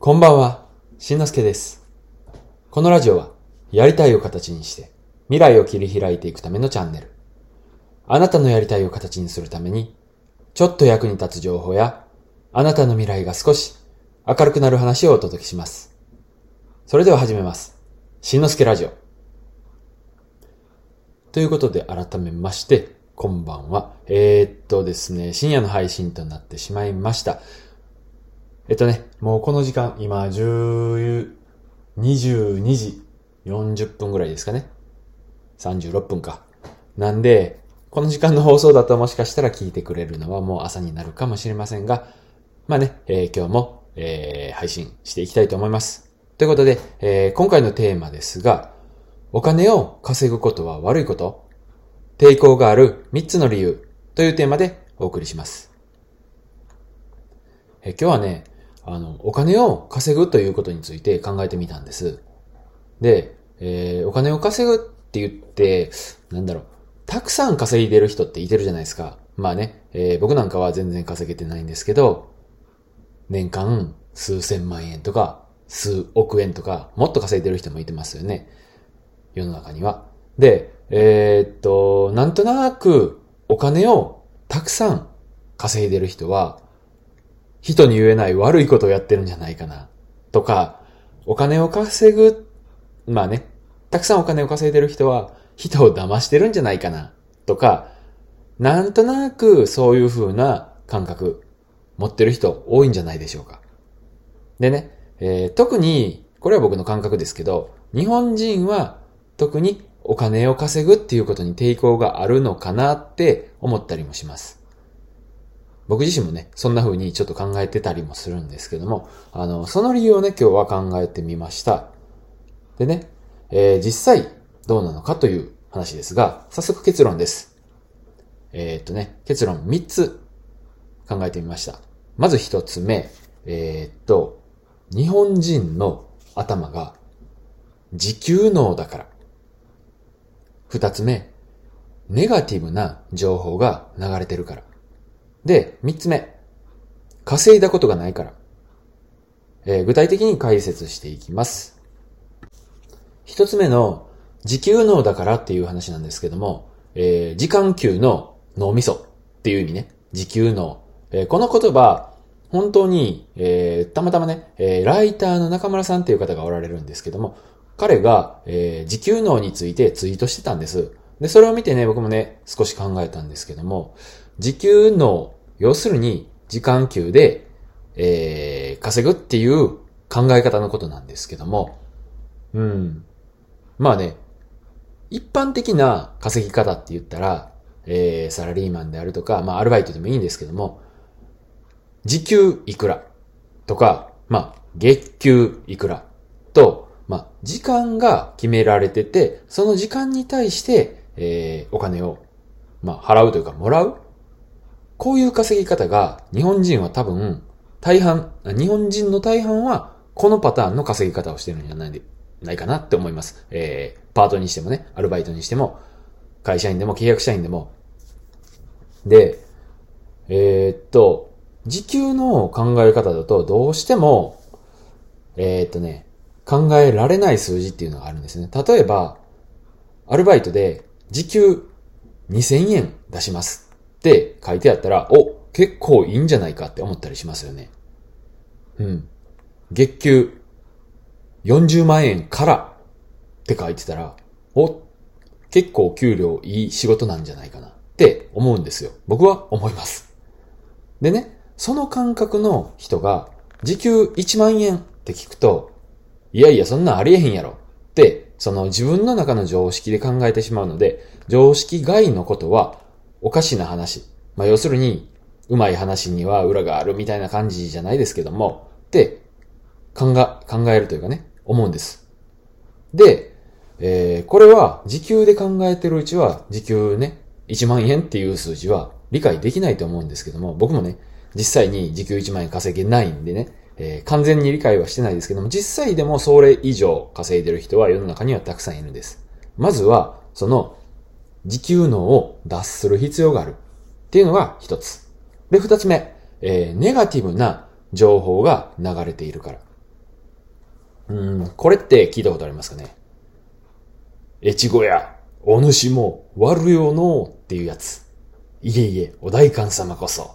こんばんは、しんのすけです。このラジオは、やりたいを形にして、未来を切り開いていくためのチャンネル。あなたのやりたいを形にするために、ちょっと役に立つ情報や、あなたの未来が少し明るくなる話をお届けします。それでは始めます。しんのすけラジオ。ということで改めまして、こんばんは。えー、っとですね、深夜の配信となってしまいました。えっとね、もうこの時間、今、10、22時40分ぐらいですかね。36分か。なんで、この時間の放送だともしかしたら聞いてくれるのはもう朝になるかもしれませんが、まあね、えー今日も、えー配信していきたいと思います。ということで、えー今回のテーマですが、お金を稼ぐことは悪いこと？抵抗がある3つの理由というテーマでお送りします。え今日はね、あの、お金を稼ぐということについて考えてみたんです。で、えーお金を稼ぐって言って、なんだろう、たくさん稼いでる人っていてるじゃないですか。まあね、えー僕なんかは全然稼げてないんですけど、年間数千万円とか、数億円とか、もっと稼いでる人もいてますよね。世の中には。で、えーっと、なんとなくお金をたくさん稼いでる人は、人に言えない悪いことをやってるんじゃないかな。とか、お金を稼ぐ、まあね、たくさんお金を稼いでる人は、人を騙してるんじゃないかな。とか、なんとなくそういう風な感覚持ってる人多いんじゃないでしょうか。でね、えー特に、これは僕の感覚ですけど、日本人は特にお金を稼ぐっていうことに抵抗があるのかなって思ったりもします。僕自身もね、そんな風にちょっと考えてたりもするんですけども、あの、その理由をね、今日は考えてみました。でね、えー実際どうなのかという話ですが、早速結論です。えーっとね、結論3つ考えてみました。まず1つ目、えーっと、日本人の頭が時給脳だから。2つ目、ネガティブな情報が流れてるから。で、3つ目、稼いだことがないから。えー具体的に解説していきます。一つ目の時給脳だからっていう話なんですけども、えー時間給の脳みそっていう意味ね。時給脳。えーこの言葉、本当に、えーたまたまね、えーライターの中村さんっていう方がおられるんですけども、彼が、えー時給脳についてツイートしてたんです。で、それを見てね、僕もね、少し考えたんですけども、時給脳、要するに時間給で、えー稼ぐっていう考え方のことなんですけども、うん。まあね、一般的な稼ぎ方って言ったら、えー、サラリーマンであるとか、まあアルバイトでもいいんですけども、時給いくらとか、まあ月給いくらと、まあ時間が決められてて、その時間に対して、えー、お金を、まあ払うというかもらうこういう稼ぎ方が日本人は多分大半、日本人の大半はこのパターンの稼ぎ方をしてるんじゃないで、ないかなって思います。えー、パートにしてもね、アルバイトにしても、会社員でも契約社員でも。で、えーっと、時給の考え方だとどうしても、えーっとね、考えられない数字っていうのがあるんですね。例えば、アルバイトで時給2000円出しますって書いてあったら、お、結構いいんじゃないかって思ったりしますよね。うん。月給40万円からって書いてたら、お、結構給料いい仕事なんじゃないかなって思うんですよ。僕は思います。でね、その感覚の人が時給1万円って聞くと、いやいやそんなありえへんやろって、その自分の中の常識で考えてしまうので、常識外のことはおかしな話。まあ要するに、うまい話には裏があるみたいな感じじゃないですけども、って考え、考えるというかね、思うんです。で、えーこれは時給で考えてるうちは、時給ね、1万円っていう数字は理解できないと思うんですけども、僕もね、実際に時給1万円稼げないんでね、えー完全に理解はしてないですけども、実際でもそれ以上稼いでる人は世の中にはたくさんいるんです。まずは、その、時給能を脱する必要があるっていうのが一つ。で、二つ目、えーネガティブな情報が流れているから。うん、これって聞いたことありますかね？越後や、お主も悪よのっていうやつ。いえいえ、お代官様こそ。っ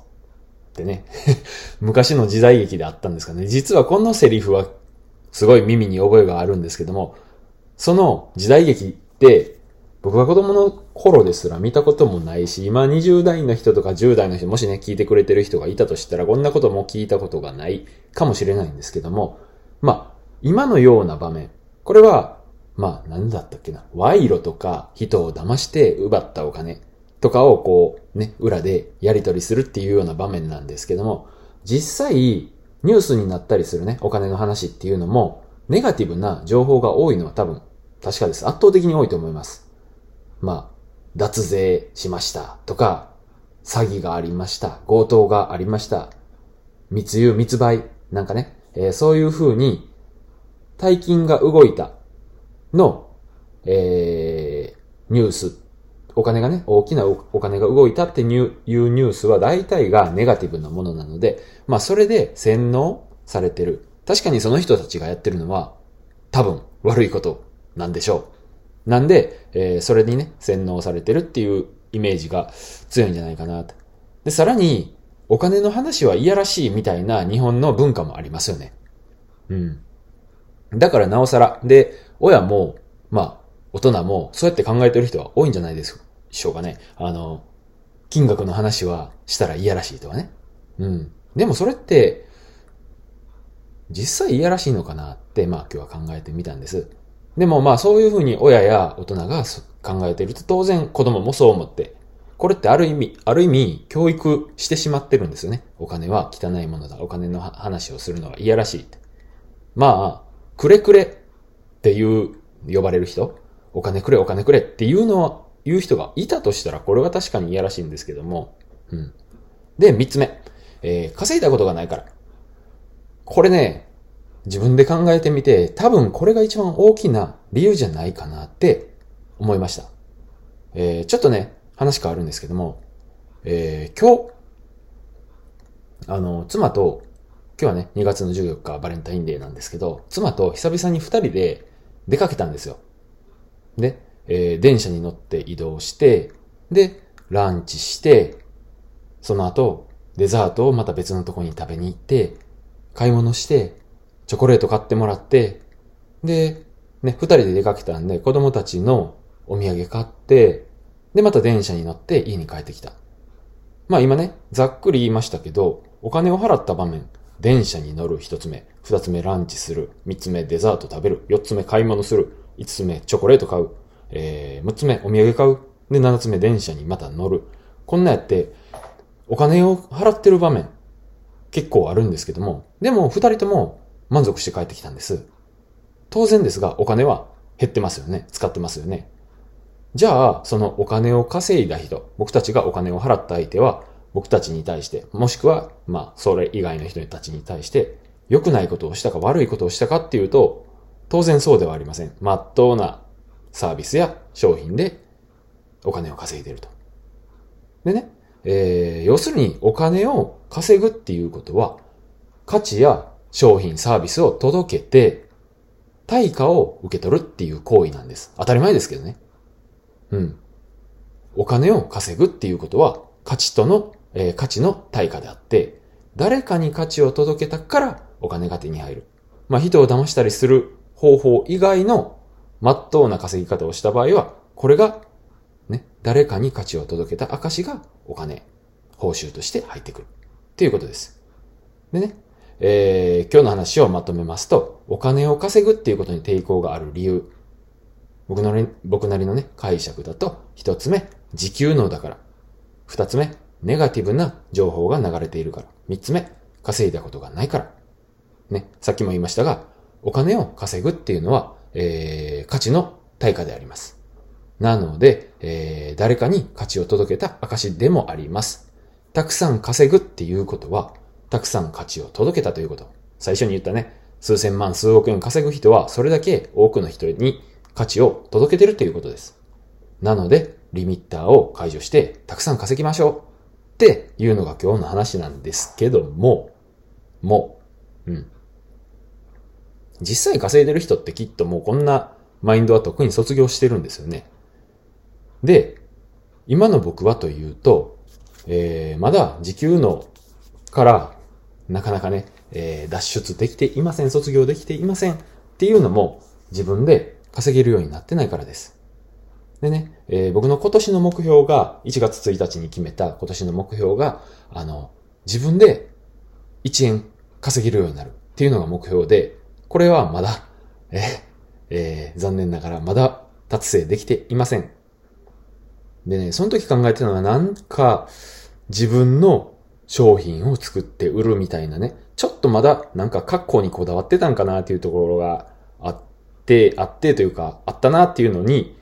てね。昔の時代劇であったんですかね。実はこのセリフはすごい耳に覚えがあるんですけども、その時代劇って僕が子供の頃ですら見たこともないし、今20代の人とか10代の人、もしね、聞いてくれてる人がいたとしたら、こんなことも聞いたことがないかもしれないんですけども、まあ、今のような場面、これは、まあ、何だったっけな、賄賂とか人を騙して奪ったお金とかをこう、ね、裏でやり取りするっていうような場面なんですけども、実際、ニュースになったりするね、お金の話っていうのも、ネガティブな情報が多いのは多分、確かです。圧倒的に多いと思います。まあ、脱税しましたとか、詐欺がありました、強盗がありました、密輸、密売、なんかね、えー、そういう風に、大金が動いたの、えー、ニュース、お金がね、大きなお金が動いたっていうニュースは大体がネガティブなものなので、まあそれで洗脳されてる。確かにその人たちがやってるのは、多分悪いことなんでしょう。なんで、えー、それにね、洗脳されてるっていうイメージが強いんじゃないかなと。で、さらに、お金の話はいやらしいみたいな日本の文化もありますよね。うん。だからなおさら。で、親も、まあ、大人も、そうやって考えてる人は多いんじゃないでしょうかね。あの、金額の話はしたらいやらしいとかね。うん。でもそれって、実際いやらしいのかなって、まあ今日は考えてみたんです。でもまあそういうふうに親や大人が考えていると当然子供もそう思って、これってある意味、ある意味教育してしまってるんですよね。お金は汚いものだ。お金の話をするのはいやらしい。まあ、くれくれっていう呼ばれる人、お金くれお金くれっていうのは、言う人がいたとしたらこれは確かにいやらしいんですけども。うん。で、三つ目。えー、稼いだことがないから。これね、自分で考えてみて、多分これが一番大きな理由じゃないかなって思いました。えー、ちょっとね、話変わるんですけども、えー、今日、あの、妻と、今日はね、2月の14日バレンタインデーなんですけど、妻と久々に2人で出かけたんですよ。で、えー、電車に乗って移動して、で、ランチして、その後、デザートをまた別のとこに食べに行って、買い物して、チョコレート買ってもらって、で、ね、二人で出かけたんで、子供たちのお土産買って、で、また電車に乗って家に帰ってきた。まあ今ね、ざっくり言いましたけど、お金を払った場面、電車に乗る一つ目、二つ目ランチする、三つ目デザート食べる、四つ目買い物する、五つ目チョコレート買う、えー、つ目お土産買う、で、七つ目電車にまた乗る。こんなやって、お金を払ってる場面、結構あるんですけども、でも二人とも満足して帰ってきたんです。当然ですが、お金は減ってますよね。使ってますよね。じゃあ、そのお金を稼いだ人、僕たちがお金を払った相手は、僕たちに対して、もしくは、まあ、それ以外の人たちに対して、良くないことをしたか悪いことをしたかっていうと、当然そうではありません。まっとうなサービスや商品でお金を稼いでると。でね、えー、要するにお金を稼ぐっていうことは、価値や商品、サービスを届けて、対価を受け取るっていう行為なんです。当たり前ですけどね。うん。お金を稼ぐっていうことは、価値との、えー、価値の対価であって、誰かに価値を届けたからお金が手に入る。まあ、人を騙したりする方法以外の真っ当な稼ぎ方をした場合は、これが、ね、誰かに価値を届けた証がお金、報酬として入ってくる。っていうことです。でね、えー、今日の話をまとめますと、お金を稼ぐっていうことに抵抗がある理由。僕の僕なりのね、解釈だと、一つ目、時給能だから。二つ目、ネガティブな情報が流れているから。三つ目、稼いだことがないから。ね、さっきも言いましたが、お金を稼ぐっていうのは、えー、価値の対価であります。なので、えー、誰かに価値を届けた証でもあります。たくさん稼ぐっていうことは、たくさん価値を届けたということ。最初に言ったね、数千万、数億円稼ぐ人は、それだけ多くの人に価値を届けてるということです。なので、リミッターを解除して、たくさん稼ぎましょうっていうのが今日の話なんですけども、もう、うん。実際稼いでる人ってきっともうこんなマインドは特に卒業してるんですよね。で、今の僕はというと、えー、まだ時給のからなかなかね、えー、脱出できていません、卒業できていませんっていうのも自分で稼げるようになってないからです。でね、えー、僕の今年の目標が、1月1日に決めた今年の目標が、あの、自分で1円稼げるようになるっていうのが目標で、これはまだ、ええー、残念ながらまだ達成できていません。でね、その時考えてたのはなんか自分の商品を作って売るみたいなね、ちょっとまだなんか格好にこだわってたんかなっていうところがあって、あってというか、あったなっていうのに、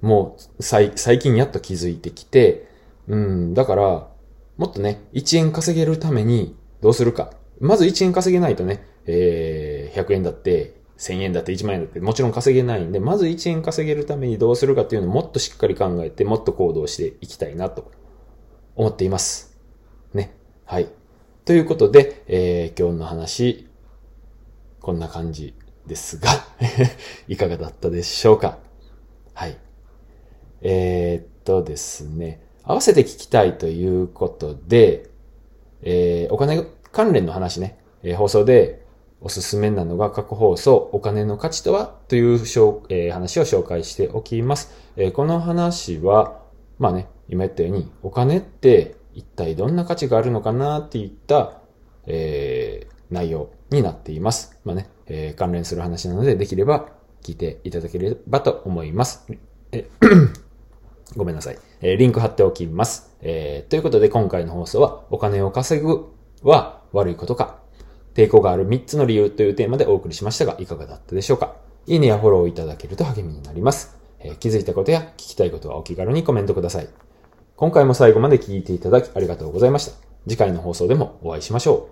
もう最近やっと気づいてきて、うん、だから、もっとね、1円稼げるためにどうするか。まず1円稼げないとね、えー、100円だって、1000円だって1万円だってもちろん稼げないんで、まず1円稼げるためにどうするかっていうのをもっとしっかり考えて、もっと行動していきたいなと思っています。ということで、えー、今日の話、こんな感じですが いかがだったでしょうか？はい。えー、っとですね、合わせて聞きたいということで、えー、お金関連の話ね、えー、放送でおすすめなのが過去放送、お金の価値とはという、えー、話を紹介しておきます。えー、この話は、まあね、今言ったように、お金って一体どんな価値があるのかなっていった、えー、内容になっています。まあね、えー、関連する話なので、できれば聞いていただければと思います。え ごめんなさい。えー、リンク貼っておきます。えー、ということで今回の放送は、お金を稼ぐは悪いことか抵抗がある3つの理由というテーマでお送りしましたが、いかがだったでしょうかいいねやフォローいただけると励みになります。えー、気づいたことや聞きたいことはお気軽にコメントください。今回も最後まで聞いていただきありがとうございました。次回の放送でもお会いしましょ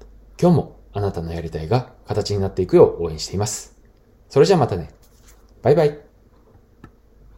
う。今日もあなたのやりたいが形になっていくよう応援しています。それじゃあまたね。バイバイ。